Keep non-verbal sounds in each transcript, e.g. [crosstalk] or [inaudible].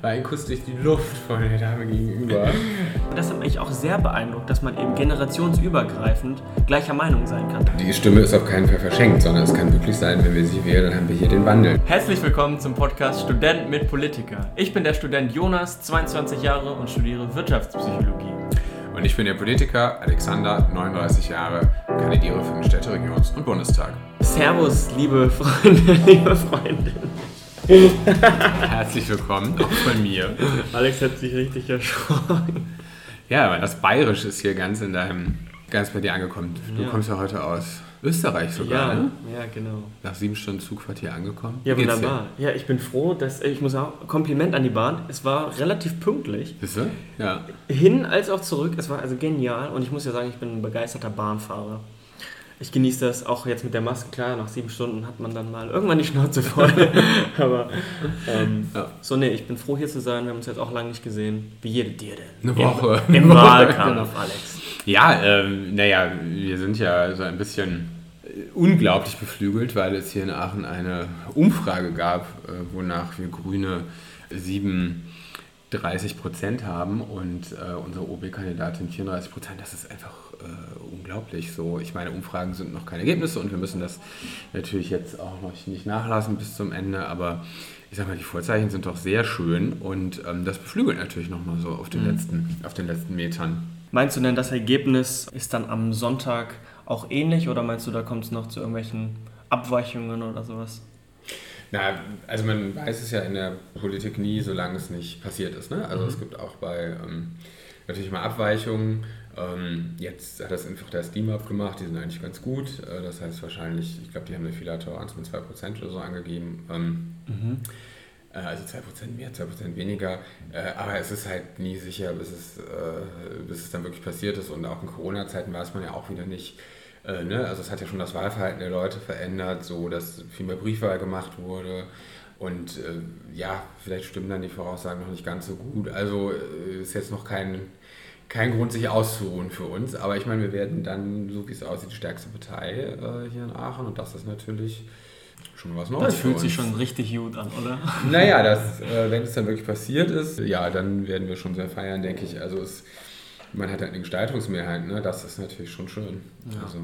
War ein Kuss durch die Luft von der Dame gegenüber. Das hat mich auch sehr beeindruckt, dass man eben generationsübergreifend gleicher Meinung sein kann. Die Stimme ist auf keinen Fall verschenkt, sondern es kann wirklich sein, wenn wir sie wählen, dann haben wir hier den Wandel. Herzlich willkommen zum Podcast Student mit Politiker. Ich bin der Student Jonas, 22 Jahre und studiere Wirtschaftspsychologie. Und ich bin der Politiker Alexander, 39 Jahre, kandidiere für den Städteregions- und Bundestag. Servus, liebe Freunde, [laughs] liebe Freundinnen. [laughs] Herzlich willkommen, auch von mir. Alex hat sich richtig erschrocken. Ja, aber das Bayerisch ist hier ganz in deinem, ganz bei dir angekommen. Du Ja. kommst ja heute aus Österreich sogar, Ja, ne? ja, genau. Nach sieben Stunden Zugfahrt hier angekommen. Ja, geht's wunderbar. Ja, ich bin froh, dass ich muss auch Kompliment an die Bahn. Es war relativ pünktlich. Bist du? Ja. Hin als auch zurück. Es war also genial und ich muss ja sagen, ich bin ein begeisterter Bahnfahrer. Ich genieße das auch jetzt mit der Maske. Klar, nach sieben Stunden hat man dann mal irgendwann die Schnauze voll. [laughs] Aber ähm, Ja. so, nee, ich bin froh hier zu sein. Wir haben uns jetzt auch lange nicht gesehen. Wie jede dir denn? Eine Woche. Im, [laughs] im Wahlkampf. Alex. Ja, ähm, naja, wir sind ja so ein bisschen äh, unglaublich beflügelt, weil es hier in Aachen eine Umfrage gab, äh, wonach wir Grüne 37 Prozent haben und äh, unsere OB-Kandidatin 34 Prozent. Das ist einfach äh, unglaublich so. Ich meine, Umfragen sind noch keine Ergebnisse und wir müssen das natürlich jetzt auch noch nicht nachlassen bis zum Ende, aber ich sag mal, die Vorzeichen sind doch sehr schön und ähm, das beflügelt natürlich nochmal so auf den, letzten, auf den letzten Metern. Meinst du denn, das Ergebnis ist dann am Sonntag auch ähnlich oder meinst du, da kommt es noch zu irgendwelchen Abweichungen oder sowas? Na, also man weiß es ja in der Politik nie, solange es nicht passiert ist. Ne? Also es gibt auch bei ähm, natürlich mal Abweichungen. Ähm, jetzt hat das einfach der Steam gemacht, die sind eigentlich ganz gut. Äh, das heißt wahrscheinlich, ich glaube, die haben eine Fehlertoleranz mit 2% oder so angegeben. Ähm, äh, also 2% mehr, 2% weniger. Äh, aber es ist halt nie sicher, bis es, äh, bis es dann wirklich passiert ist. Und auch in Corona-Zeiten weiß man ja auch wieder nicht. Äh, ne? Also es hat ja schon das Wahlverhalten der Leute verändert, so dass viel mehr Briefwahl gemacht wurde. Und äh, ja, vielleicht stimmen dann die Voraussagen noch nicht ganz so gut. Also äh, ist jetzt noch kein, kein Grund, sich auszuruhen für uns. Aber ich meine, wir werden dann, so wie es aussieht, die stärkste Partei äh, hier in Aachen. Und das ist natürlich schon was Neues. Das fühlt sich schon richtig gut an, oder? Naja, das, äh, wenn es dann wirklich passiert ist, ja, dann werden wir schon sehr feiern, denke ich. Also es, man hat halt eine Gestaltungsmehrheit, ne? das ist natürlich schon schön. Ja. Also,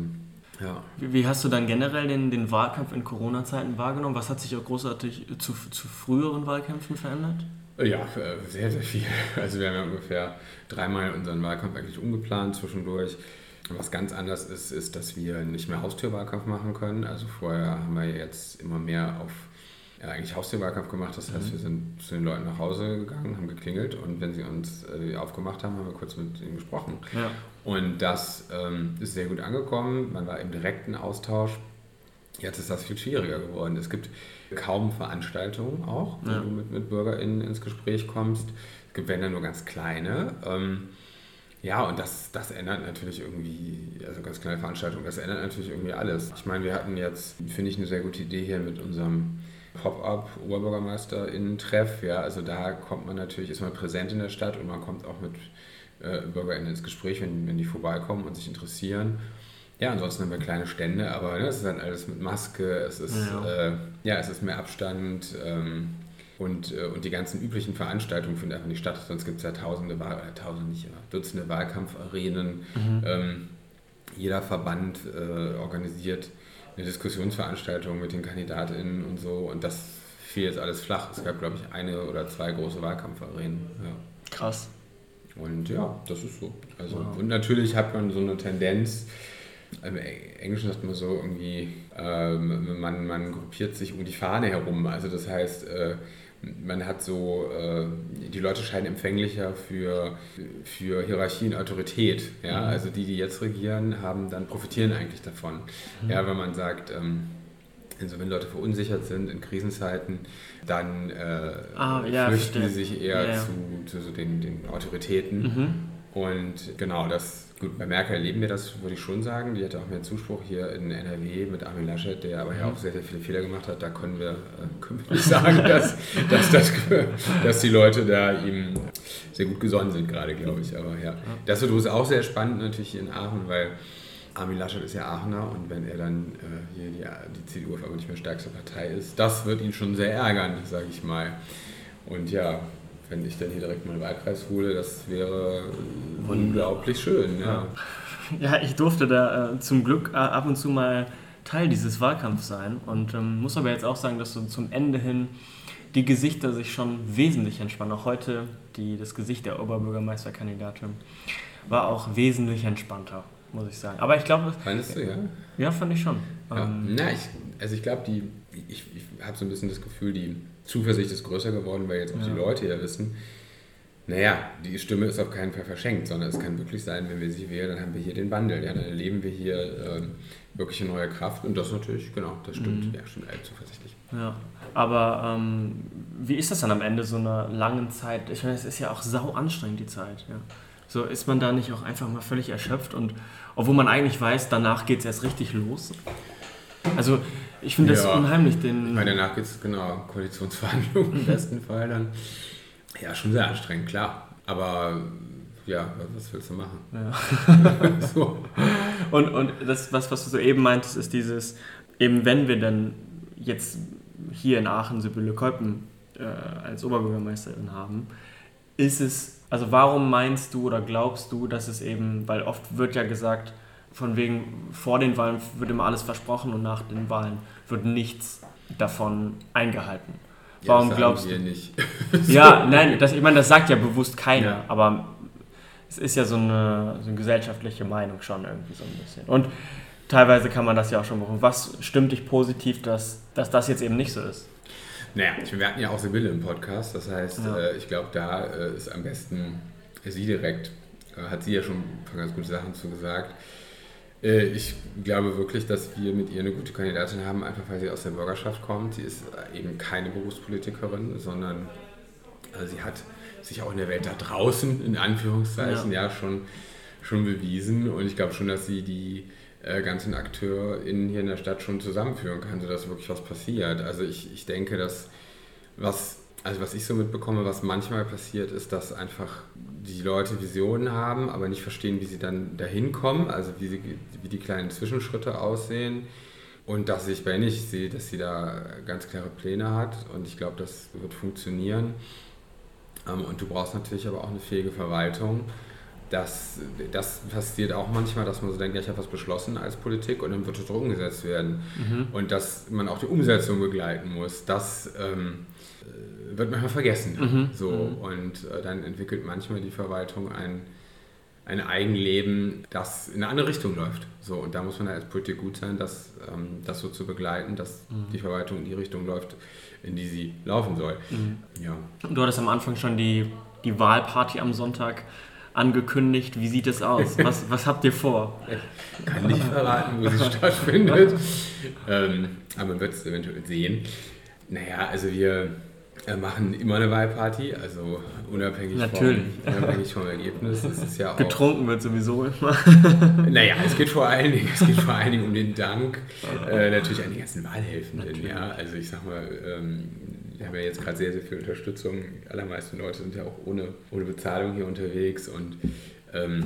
ja. Wie, wie hast du dann generell den, den Wahlkampf in Corona-Zeiten wahrgenommen? Was hat sich auch großartig zu, zu früheren Wahlkämpfen verändert? Ja, äh, sehr, sehr viel. [laughs] Also wir haben ja ungefähr dreimal unseren Wahlkampf eigentlich umgeplant zwischendurch. Was ganz anders ist, ist, dass wir nicht mehr Haustürwahlkampf machen können. Also vorher haben wir jetzt immer mehr auf ja, eigentlich Haustürwahlkampf gemacht. Das heißt, wir sind zu den Leuten nach Hause gegangen, haben geklingelt und wenn sie uns äh, aufgemacht haben, haben wir kurz mit ihnen gesprochen. Ja. Und das ähm, ist sehr gut angekommen. Man war im direkten Austausch. Jetzt ist das viel schwieriger geworden. Es gibt kaum Veranstaltungen auch, wo Ja. du mit, mit BürgerInnen ins Gespräch kommst. Es gibt, wenn dann nur ganz kleine. Ähm, ja, und das, das ändert natürlich irgendwie, also ganz kleine Veranstaltungen, das ändert natürlich irgendwie alles. Ich meine, wir hatten jetzt, finde ich, eine sehr gute Idee hier mit unserem Pop-up OberbürgermeisterInnen-Treff. Ja, also da kommt man natürlich, ist man präsent in der Stadt und man kommt auch mit äh, BürgerInnen ins Gespräch, wenn, wenn die vorbeikommen und sich interessieren. Ja, ansonsten haben wir kleine Stände, aber ne, es ist dann alles mit Maske, es ist, Ja. Äh, ja, es ist mehr Abstand ähm, und, äh, und die ganzen üblichen Veranstaltungen finden einfach nicht statt. Sonst gibt es ja tausende, Wahl, äh, tausende nicht, Dutzende Wahlkampfarenen. Ähm, jeder Verband äh, organisiert eine Diskussionsveranstaltung mit den KandidatInnen und so und das fiel jetzt alles flach. Es gab, glaube ich, eine oder zwei große Wahlkampfarenen. Ja. Krass. Und ja, das ist so. Also, Wow. Und natürlich hat man so eine Tendenz, im Englischen sagt man so irgendwie, ähm, man, man gruppiert sich um die Fahne herum. Also das heißt, äh, man hat so, äh, die Leute scheinen empfänglicher für, für Hierarchie und Autorität. Ja? Mhm. Also die, die jetzt regieren, haben dann profitieren eigentlich davon. Mhm. Ja, wenn man sagt, ähm, also wenn Leute verunsichert sind in Krisenzeiten, dann äh, Ah, ja, flüchten sie sich eher Ja, ja. zu, zu so den, den Autoritäten. Mhm. Und genau, das, gut, bei Merkel erleben wir das, würde ich schon sagen. Die hatte auch mehr Zuspruch hier in NRW mit Armin Laschet, der aber ja auch sehr, sehr viele Fehler gemacht hat. Da können wir, können wir nicht sagen, dass, dass, das, dass die Leute da ihm sehr gut gesonnen sind gerade, glaube ich. Aber ja, das ist auch sehr spannend natürlich in Aachen, weil Armin Laschet ist ja Aachener und wenn er dann äh, hier die, die CDU auf einmal nicht mehr stärkste Partei ist, das wird ihn schon sehr ärgern, sage ich mal. Und ja, wenn ich dann hier direkt meinen Wahlkreis hole, das wäre unglaublich schön. Ja, ja ich durfte da äh, zum Glück äh, ab und zu mal Teil dieses Wahlkampfs sein und ähm, muss aber jetzt auch sagen, dass so zum Ende hin die Gesichter sich schon wesentlich entspannen. Auch heute die, das Gesicht der Oberbürgermeisterkandidatin war auch wesentlich entspannter, muss ich sagen. Aber ich glaube... Fandest du, ja? Ja, fand ich schon. Ja. Ähm, Na, ich, also ich glaube, die, ich, ich habe so ein bisschen das Gefühl, die Zuversicht ist größer geworden, weil jetzt auch ja. die Leute ja wissen, naja, die Stimme ist auf keinen Fall verschenkt, sondern es kann wirklich sein, wenn wir sie wählen, dann haben wir hier den Wandel. Ja, dann erleben wir hier äh, wirklich eine neue Kraft und das natürlich, genau, das stimmt, mhm. ja, stimmt äh, zuversichtlich. Ja, aber ähm, wie ist das dann am Ende so einer langen Zeit? Ich meine, es ist ja auch sau anstrengend, die Zeit. Ja. So ist man da nicht auch einfach mal völlig erschöpft und obwohl man eigentlich weiß, danach geht es erst richtig los. Also ich finde ja. das unheimlich. Den ich meine, danach geht es, genau, Koalitionsverhandlungen im besten Fall dann. Ja, schon sehr anstrengend, klar. Aber ja, was willst du machen? Ja. [laughs] so. Und, und das, was, was du so eben meintest, ist dieses, eben wenn wir dann jetzt hier in Aachen Sibylle Kolpen äh, als Oberbürgermeisterin haben, ist es, also warum meinst du oder glaubst du, dass es eben, weil oft wird ja gesagt, von wegen vor den Wahlen wird immer alles versprochen und nach den Wahlen wird nichts davon eingehalten. Warum ja, glaubst du? nicht. [laughs] ja, nein, das, ich meine, das sagt ja bewusst keiner, ja. aber es ist ja so eine, so eine, gesellschaftliche Meinung schon irgendwie so ein bisschen. Und teilweise kann man das ja auch schon machen. Was stimmt dich positiv, dass, dass das jetzt eben nicht so ist? Naja, wir hatten ja auch Sibylle im Podcast, das heißt, ja. äh, ich glaube, da äh, ist am besten sie direkt, äh, hat sie ja schon ein paar ganz gute Sachen zu gesagt. Äh, ich glaube wirklich, dass wir mit ihr eine gute Kandidatin haben, einfach weil sie aus der Bürgerschaft kommt. Sie ist eben keine Berufspolitikerin, sondern äh, sie hat sich auch in der Welt da draußen, in Anführungszeichen, ja, ja schon, schon bewiesen. Und ich glaube schon, dass sie die äh, ganzen AkteurInnen hier in der Stadt schon zusammenführen kann, sodass wirklich was passiert. Also ich, ich denke, dass was also was ich so mitbekomme, was manchmal passiert, ist, dass einfach die Leute Visionen haben, aber nicht verstehen, wie sie dann dahin kommen, also wie, sie, wie die kleinen Zwischenschritte aussehen. Und dass ich bei nicht sehe, dass sie da ganz klare Pläne hat und ich glaube, das wird funktionieren. Ähm, und du brauchst natürlich aber auch eine fähige Verwaltung. Das, das passiert auch manchmal, dass man so denkt, ja, ich habe was beschlossen als Politik und dann wird es umgesetzt werden. Mhm. Und dass man auch die Umsetzung begleiten muss. Das ähm, wird manchmal vergessen. Mhm. So, mhm. Und äh, dann entwickelt manchmal die Verwaltung ein, ein Eigenleben, das in eine andere Richtung läuft. So, und da muss man als Politik gut sein, das, ähm, das so zu begleiten, dass mhm. die Verwaltung in die Richtung läuft, in die sie laufen soll. Mhm. Ja. Du hattest am Anfang schon die, die Wahlparty am Sonntag angekündigt. Wie sieht es aus? [laughs] Was, was habt ihr vor? Ich kann nicht verraten, wo sie [laughs] stattfindet. ähm, aber man wird es eventuell sehen. Naja, also wir wir machen immer eine Wahlparty, also unabhängig, Natürlich. Vom, unabhängig vom Ergebnis. Es ist ja auch, Getrunken wird sowieso immer. [laughs] naja, es geht vor allen Dingen, es geht vor allen Dingen um den Dank äh, natürlich an die ganzen Wahlhelfenden. Ja, also ich sag mal, ähm, wir haben ja jetzt gerade sehr, sehr viel Unterstützung. Die allermeisten Leute sind ja auch ohne, ohne Bezahlung hier unterwegs und ähm,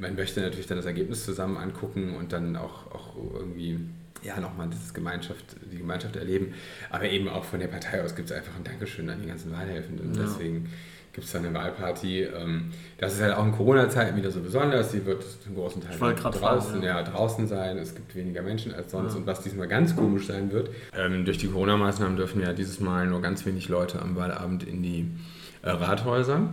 man möchte natürlich dann das Ergebnis zusammen angucken und dann auch, auch irgendwie ja, nochmal dieses Gemeinschaft, die Gemeinschaft erleben. Aber eben auch von der Partei aus gibt es einfach ein Dankeschön an die ganzen Wahlhelfenden. Ja. Deswegen gibt es da eine Wahlparty. Ähm, das ist halt auch in Corona-Zeiten wieder so besonders. Sie wird zum großen Teil draußen, fahren, ja. ja. draußen sein. Es gibt weniger Menschen als sonst. Ja. Und was diesmal ganz komisch sein wird, ähm, durch die Corona-Maßnahmen dürfen ja dieses Mal nur ganz wenig Leute am Wahlabend in die äh, Rathäuser.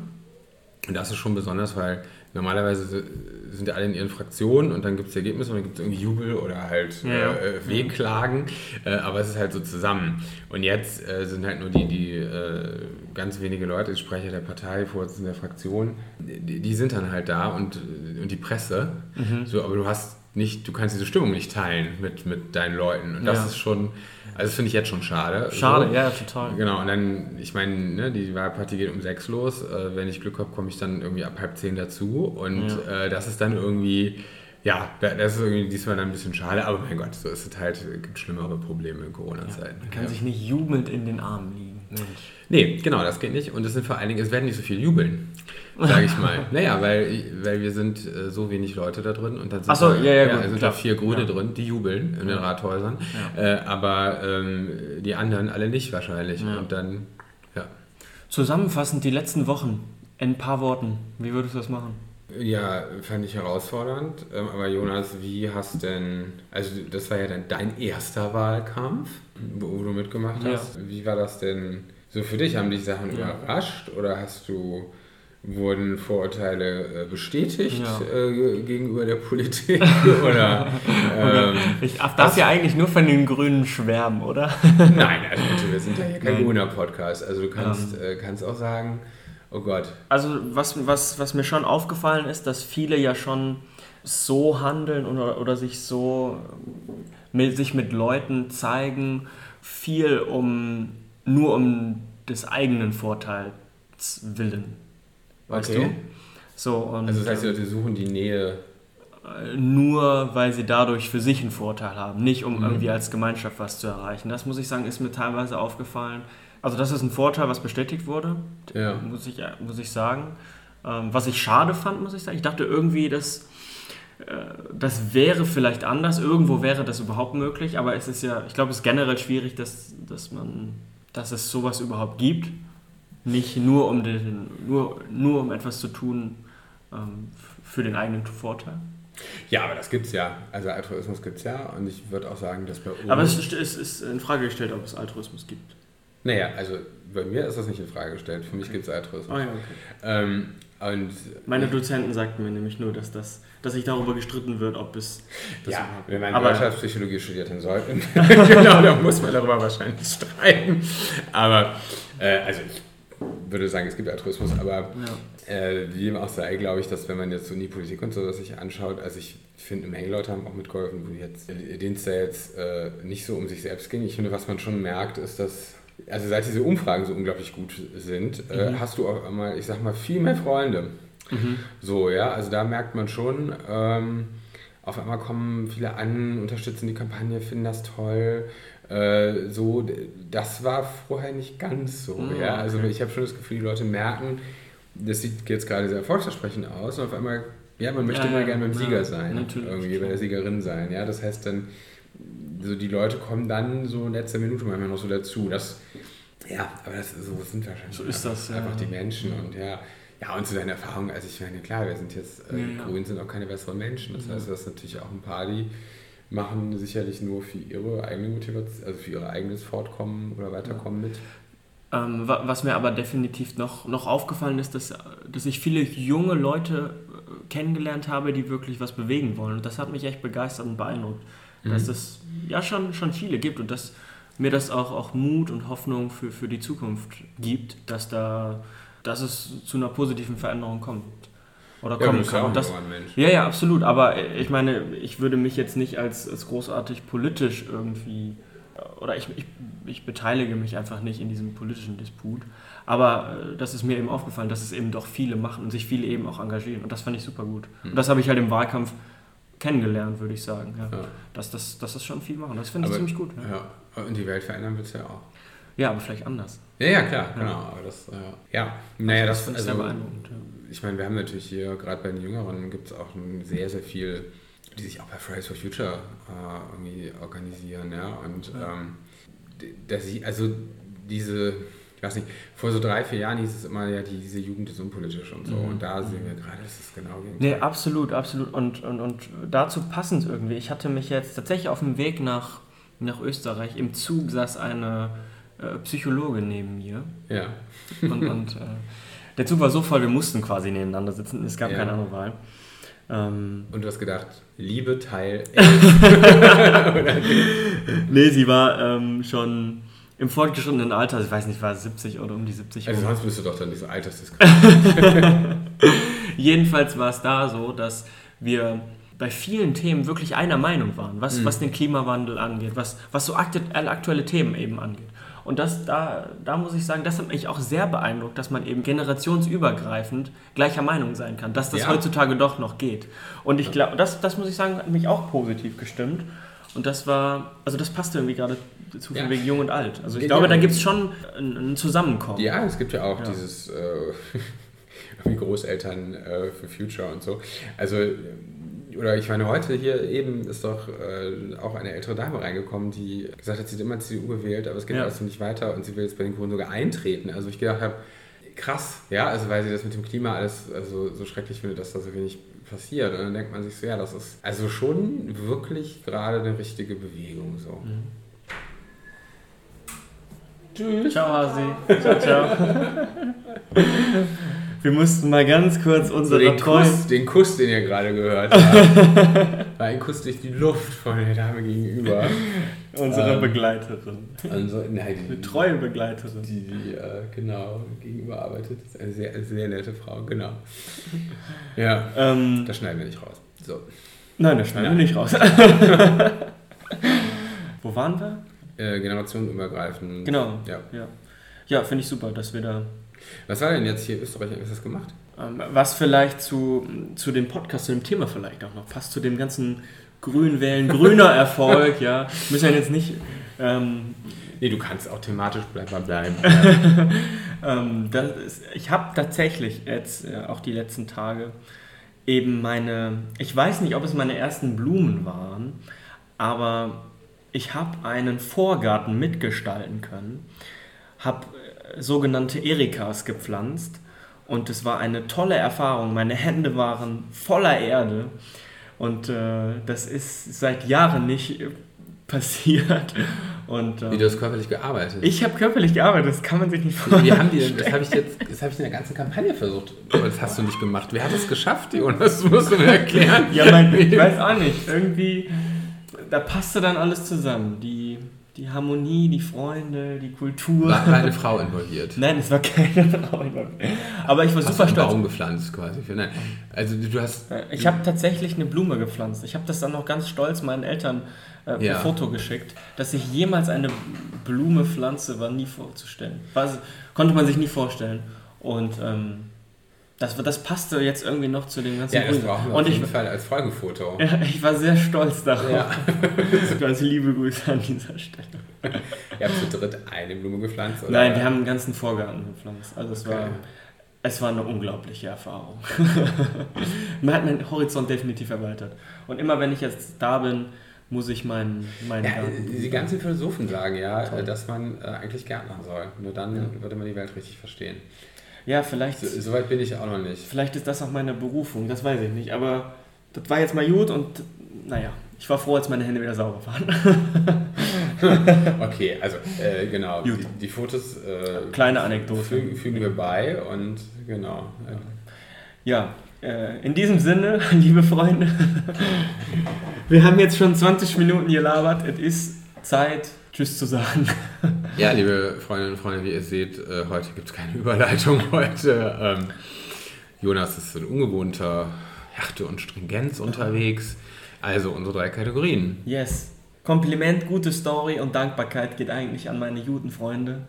Und das ist schon besonders, weil normalerweise sind ja alle in ihren Fraktionen und dann gibt es Ergebnisse und dann gibt es irgendwie Jubel oder halt ja. äh, Wehklagen, äh, aber es ist halt so zusammen. Und jetzt äh, sind halt nur die, die äh, ganz wenige Leute, die Sprecher der Partei, Vorsitzende der Fraktion, die, die, sind dann halt da und, äh, und die Presse. Mhm. So, aber du hast nicht, du kannst diese Stimmung nicht teilen mit, mit deinen Leuten. Und das ja. ist schon, also das finde ich jetzt schon schade. Schade, so. ja, total. Genau, und dann, ich meine, ne, die Wahlparty geht um sechs los. Äh, wenn ich Glück habe, komme ich dann irgendwie ab halb zehn dazu. Und ja. äh, das ist dann irgendwie, ja, das ist irgendwie diesmal dann ein bisschen schade. Aber mein Gott, so ist es halt, es gibt schlimmere Probleme in Corona-Zeiten. Ja, man kann sich nicht jubelnd in den Armen liegen. Mensch. Nee, genau, das geht nicht. Und es sind vor allen Dingen, es werden nicht so viel jubeln sage ich mal. [laughs] Naja, weil, weil wir sind äh, so wenig Leute da drin und dann sind, so, da, ja, ja, ja, sind da vier Grüne drin, die jubeln in den Rathäusern, äh, aber ähm, die anderen alle nicht wahrscheinlich. Und dann, ja. Zusammenfassend die letzten Wochen in ein paar Worten. Wie würdest du das machen? Ja, fand ich herausfordernd. Ähm, aber Jonas, wie hast denn, also das war ja dann dein erster Wahlkampf, wo du mitgemacht hast. Ja. Wie war das denn so für dich? Haben dich Sachen überrascht oder hast du wurden Vorurteile äh, bestätigt ja. äh, gegenüber der Politik? [laughs] oder, ähm, ich darf ja eigentlich nur von den Grünen schwärmen, oder? Nein, also wir sind ja hier kein grüner Podcast. Also du kannst, ja. äh, kannst auch sagen, oh Gott. Also was, was, was mir schon aufgefallen ist, dass viele ja schon so handeln oder, oder sich so mit, sich mit Leuten zeigen, viel um nur um des eigenen Vorteils willen weißt okay. du? So, und, also das heißt, die Leute suchen die Nähe. Äh, nur weil sie dadurch für sich einen Vorteil haben, nicht um mhm. irgendwie als Gemeinschaft was zu erreichen. Das muss ich sagen, ist mir teilweise aufgefallen. Also das ist ein Vorteil, was bestätigt wurde, ja. muss, ich, muss ich sagen. Ähm, was ich schade fand, muss ich sagen. Ich dachte irgendwie, dass äh, das wäre vielleicht anders. Irgendwo wäre das überhaupt möglich, aber es ist ja, ich glaube, es ist generell schwierig, dass, dass man, dass es sowas überhaupt gibt nicht nur um, den, nur, nur um etwas zu tun ähm, für den eigenen Vorteil. Ja, aber das gibt es ja. Also Altruismus gibt es ja und ich würde auch sagen, dass bei uns... Aber es ist, es ist in Frage gestellt, ob es Altruismus gibt. Naja, also bei mir ist das nicht in Frage gestellt. Für mich okay. gibt es Altruismus. Oh ja, okay. Ähm, und Meine Dozenten sagten mir nämlich nur, dass, das, dass sich darüber gestritten wird, ob es. ja, wenn man Wirtschaftspsychologie studiert, dann sollte. [laughs] genau, da muss man darüber wahrscheinlich streiten. Aber, äh, also ich würde sagen, es gibt Altruismus, aber ja. äh, wie dem auch sei, glaube ich, dass wenn man jetzt so in die Politik und so sich anschaut, also ich finde, eine Menge Leute haben auch mitgeholfen, wo jetzt, denen es da jetzt äh, nicht so um sich selbst ging. Ich finde, was man schon merkt, ist, dass also seit diese Umfragen so unglaublich gut sind, äh, mhm. hast du auch einmal, ich sag mal, viel mehr Freunde. Mhm. So, ja, also da merkt man schon, ähm, auf einmal kommen viele an, unterstützen die Kampagne, finden das toll. Äh, so, das war vorher nicht ganz so. Mhm, ja? Also ich habe schon das Gefühl, die Leute merken, das sieht jetzt gerade sehr erfolgsversprechend aus und auf einmal, ja, man möchte ja, immer ja, gerne beim Sieger sein, natürlich. irgendwie bei der Siegerin sein. Ja? Das heißt dann, so die Leute kommen dann so in letzter Minute manchmal noch so dazu. Das, ja, aber das, so sind wahrscheinlich so ist das, einfach die Menschen und ja. Ja, und zu deiner Erfahrung, also ich meine, klar, wir sind jetzt, äh, ja, Grün sind auch keine besseren Menschen. Das heißt, das ist natürlich auch ein paar, die machen sicherlich nur für ihre eigene Motivation, also für ihr eigenes Fortkommen oder Weiterkommen mit. Ähm, was mir aber definitiv noch, noch aufgefallen ist, dass, dass ich viele junge Leute äh, kennengelernt habe, die wirklich was bewegen wollen. Und das hat mich echt begeistert und beeindruckt, mhm. dass es ja schon, schon viele gibt und dass mir das auch, auch Mut und Hoffnung für, für die Zukunft gibt, dass, da, dass es zu einer positiven Veränderung kommt oder ja, kommen kann. Das, ja, ja, absolut. Aber ich meine, ich würde mich jetzt nicht als, als großartig politisch irgendwie oder ich, ich, ich beteilige mich einfach nicht in diesem politischen Disput. Aber äh, das ist mir eben aufgefallen, dass es eben doch viele machen und sich viele eben auch engagieren. Und das fand ich super gut. Und das habe ich halt im Wahlkampf kennengelernt, würde ich sagen. Ja. Ja. Dass, das, dass das schon viel machen. Das finde ich ziemlich gut. Ja. ja. Und die Welt verändern wird es ja auch. Ja, aber vielleicht anders. Ja, ja, klar, genau. Aber das, äh, ja, naja, das, das ist also, ich meine, wir haben natürlich hier, gerade bei den Jüngeren, gibt es auch sehr, sehr viel, die sich auch bei Fridays for Future äh, irgendwie organisieren, ja. Und ja. Ähm, dass ich, also diese, ich weiß nicht, vor so drei, vier Jahren hieß es immer, ja, diese Jugend ist unpolitisch und so. Mhm. Und da sehen wir gerade, dass es genau. Nee, absolut, absolut. Und, und, und dazu passend irgendwie. Ich hatte mich jetzt tatsächlich auf dem Weg nach, nach Österreich, im Zug saß eine äh, Psychologe neben mir. Ja. Und, und äh, der Zug war so voll, wir mussten quasi nebeneinander sitzen. Es gab ja. keine andere Wahl. Ähm, Und du hast gedacht, Liebe Teil [laughs] 11. [laughs] nee, sie war ähm, schon im fortgeschrittenen Alter, ich weiß nicht, war 70 oder um die 70. Also sonst bist du doch dann nicht so altersdiskriminierend. [laughs] Jedenfalls war es da so, dass wir bei vielen Themen wirklich einer Meinung waren, was, mhm. was den Klimawandel angeht, was, was so aktuelle Themen eben angeht. Und das, da, da muss ich sagen, das hat mich auch sehr beeindruckt, dass man eben generationsübergreifend gleicher Meinung sein kann, dass das ja. heutzutage doch noch geht. Und ich glaube, das, das muss ich sagen, hat mich auch positiv gestimmt. Und das war, also das passte irgendwie gerade zu ja. wegen Jung und Alt. Also ich ja, glaube, da gibt es schon ein, Zusammenkommen. Ja, es gibt ja auch dieses äh, [laughs] Großeltern äh, für Future und so. Also oder ich meine, heute hier eben ist doch äh, auch eine ältere Dame reingekommen, die gesagt hat, sie hat immer CDU gewählt, aber es geht ja. alles nicht weiter und sie will jetzt bei den Grünen sogar eintreten. Also ich gedacht habe, krass, ja, also weil sie das mit dem Klima alles also so schrecklich findet, dass da so wenig passiert. Und dann denkt man sich so, ja, das ist also schon wirklich gerade eine richtige Bewegung so. Mhm. Tschüss. Ciao, Hasi. Ciao, ciao. [laughs] Wir mussten mal ganz kurz unsere so den, Kuss, den Kuss, den ihr gerade gehört [laughs] habt, war ein Kuss durch die Luft von der Dame gegenüber. Unsere ähm, Begleiterin. Also, nein, eine treue Begleiterin. Die, die äh, genau gegenüber arbeitet. Das ist eine sehr, sehr nette Frau, genau. [laughs] Ja, ähm, das schneiden wir nicht raus. So. Nein, das schneiden wir nicht raus. [laughs] Wo waren wir? Äh, generationenübergreifend. Genau. Ja, ja. ja finde ich super, dass wir da was war denn jetzt hier Österreich? Was das gemacht? Ähm, was vielleicht zu, zu dem Podcast, zu dem Thema vielleicht auch noch passt, zu dem ganzen Grünwählen, grüner [laughs] Erfolg, ja. Müssen ja jetzt nicht. Ähm, nee, du kannst auch thematisch bleiben. [laughs] bleiben. ähm, ist, ich habe tatsächlich jetzt äh, auch die letzten Tage eben meine, ich weiß nicht, ob es meine ersten Blumen waren, aber ich habe einen Vorgarten mitgestalten können, habe sogenannte Erikas gepflanzt und es war eine tolle Erfahrung. Meine Hände waren voller Erde und äh, das ist seit Jahren nicht passiert. [laughs] Und, ähm, Wie du hast körperlich gearbeitet? Ich habe körperlich gearbeitet, das kann man sich nicht vorstellen. Wie haben die, das habe ich jetzt, das habe ich in der ganzen Kampagne versucht, aber das hast du nicht gemacht. Wer hat es geschafft, Jonas? Das musst du mir erklären. ja, mein, ich weiß auch nicht. Irgendwie, da passte dann alles zusammen. Die die Harmonie, die Freunde, die Kultur. War keine Frau involviert? Nein, es war keine [laughs] Frau involviert. Aber ich war hast super du einen stolz. Baum gepflanzt quasi. Nein. Also du hast. Äh, ich habe tatsächlich eine Blume gepflanzt. Ich habe das dann noch ganz stolz meinen Eltern äh, ja. Foto geschickt. Dass ich jemals eine Blume pflanze, war nie vorzustellen. War, konnte man sich nie vorstellen. Und ähm, das, das passte jetzt irgendwie noch zu dem ganzen Ja, das brauchen wir Und auf jeden ich, Fall als Folgenfoto. [laughs] Ja, ich war sehr stolz darauf. Ja. [laughs] Ganz liebe Grüße an dieser Stelle. Ihr habt zu dritt eine Blume gepflanzt? Oder? Nein, wir haben einen ganzen Vorgarten gepflanzt. Also es, okay. war, es war eine unglaubliche Erfahrung. [laughs] Man hat meinen Horizont definitiv erweitert. Und immer wenn ich jetzt da bin, muss ich meinen, meinen ja, Garten... Die ganzen Philosophen sagen ja, Toll. dass man äh, eigentlich Gärtnern soll. Nur dann ja. würde man die Welt richtig verstehen. Ja, vielleicht. So, so, weit bin ich auch noch nicht. Vielleicht ist das auch meine Berufung, das weiß ich nicht. Aber das war jetzt mal gut und naja, ich war froh, als meine Hände wieder sauber waren. [laughs] [laughs] okay, also äh, genau, die, die, Fotos. Äh, Kleine Anekdote. Fügen, fügen, wir bei und genau. Ja, äh, in diesem Sinne, [laughs] liebe Freunde, wir haben jetzt schon 20 Minuten gelabert. Es ist Zeit Tschüss zu sagen. Ja, liebe Freundinnen und Freunde, wie ihr seht, äh, heute gibt es keine Überleitung. [laughs] Heute ähm, Jonas ist in ungewohnter Härte und Stringenz unterwegs. Also unsere drei Kategorien. Yes. Kompliment, gute Story und Dankbarkeit geht eigentlich an meine Judenfreunde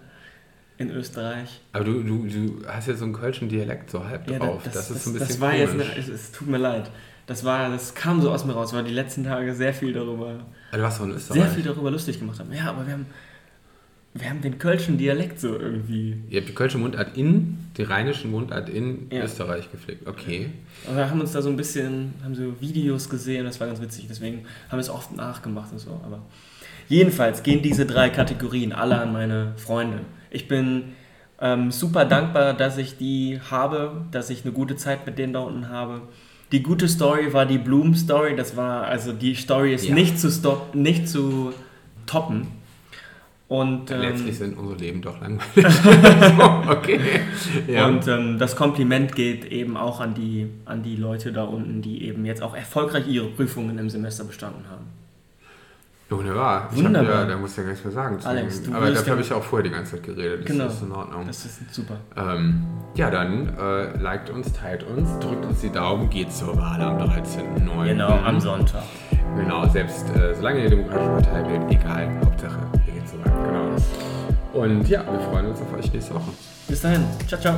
in Österreich. Aber du, du, du hast ja so einen kölschen Dialekt so halb ja, drauf. Das, das, das, ist ein bisschen Das war komisch. jetzt, es, es tut mir leid. Das war, das kam so aus mir raus, weil die letzten Tage sehr viel darüber. Ja, du warst von Österreich. Sehr viel darüber lustig gemacht haben. Ja, aber wir haben, wir haben den kölschen Dialekt so irgendwie. Ihr habt die kölsche Mundart in, die rheinische Mundart in ja. Österreich gepflegt. Okay. Aber wir haben uns da so ein bisschen, haben so Videos gesehen, das war ganz witzig, deswegen haben wir es oft nachgemacht und so. Aber jedenfalls gehen diese drei Kategorien alle an meine Freunde. Ich bin ähm, super dankbar, dass ich die habe, dass ich eine gute Zeit mit denen da unten habe. Die gute Story war die Bloom-Story. Das war, also die Story ist ja. nicht, zu stop, nicht zu toppen. Und, ähm, Letztlich sind unsere Leben doch langweilig. [laughs] okay. Ja. Und ähm, das Kompliment geht eben auch an die, an die Leute da unten, die eben jetzt auch erfolgreich ihre Prüfungen im Semester bestanden haben. Wunderbar. Wunderbar. Ja, da muss ich ja gar nichts mehr sagen. Alex, du Aber dafür habe ich auch vorher die ganze Zeit geredet. Das genau. ist in Ordnung. Das ist super. Ähm, ja, dann äh, liked uns, teilt uns, drückt uns die Daumen, geht zur Wahl am 13.09. Genau, am Sonntag. Genau, selbst äh, solange ihr Demokratische Partei wählt, egal, Hauptsache, ihr geht zur Wahl. Genau. Und ja, wir freuen uns auf euch nächste Woche. Bis dahin. Ciao, ciao.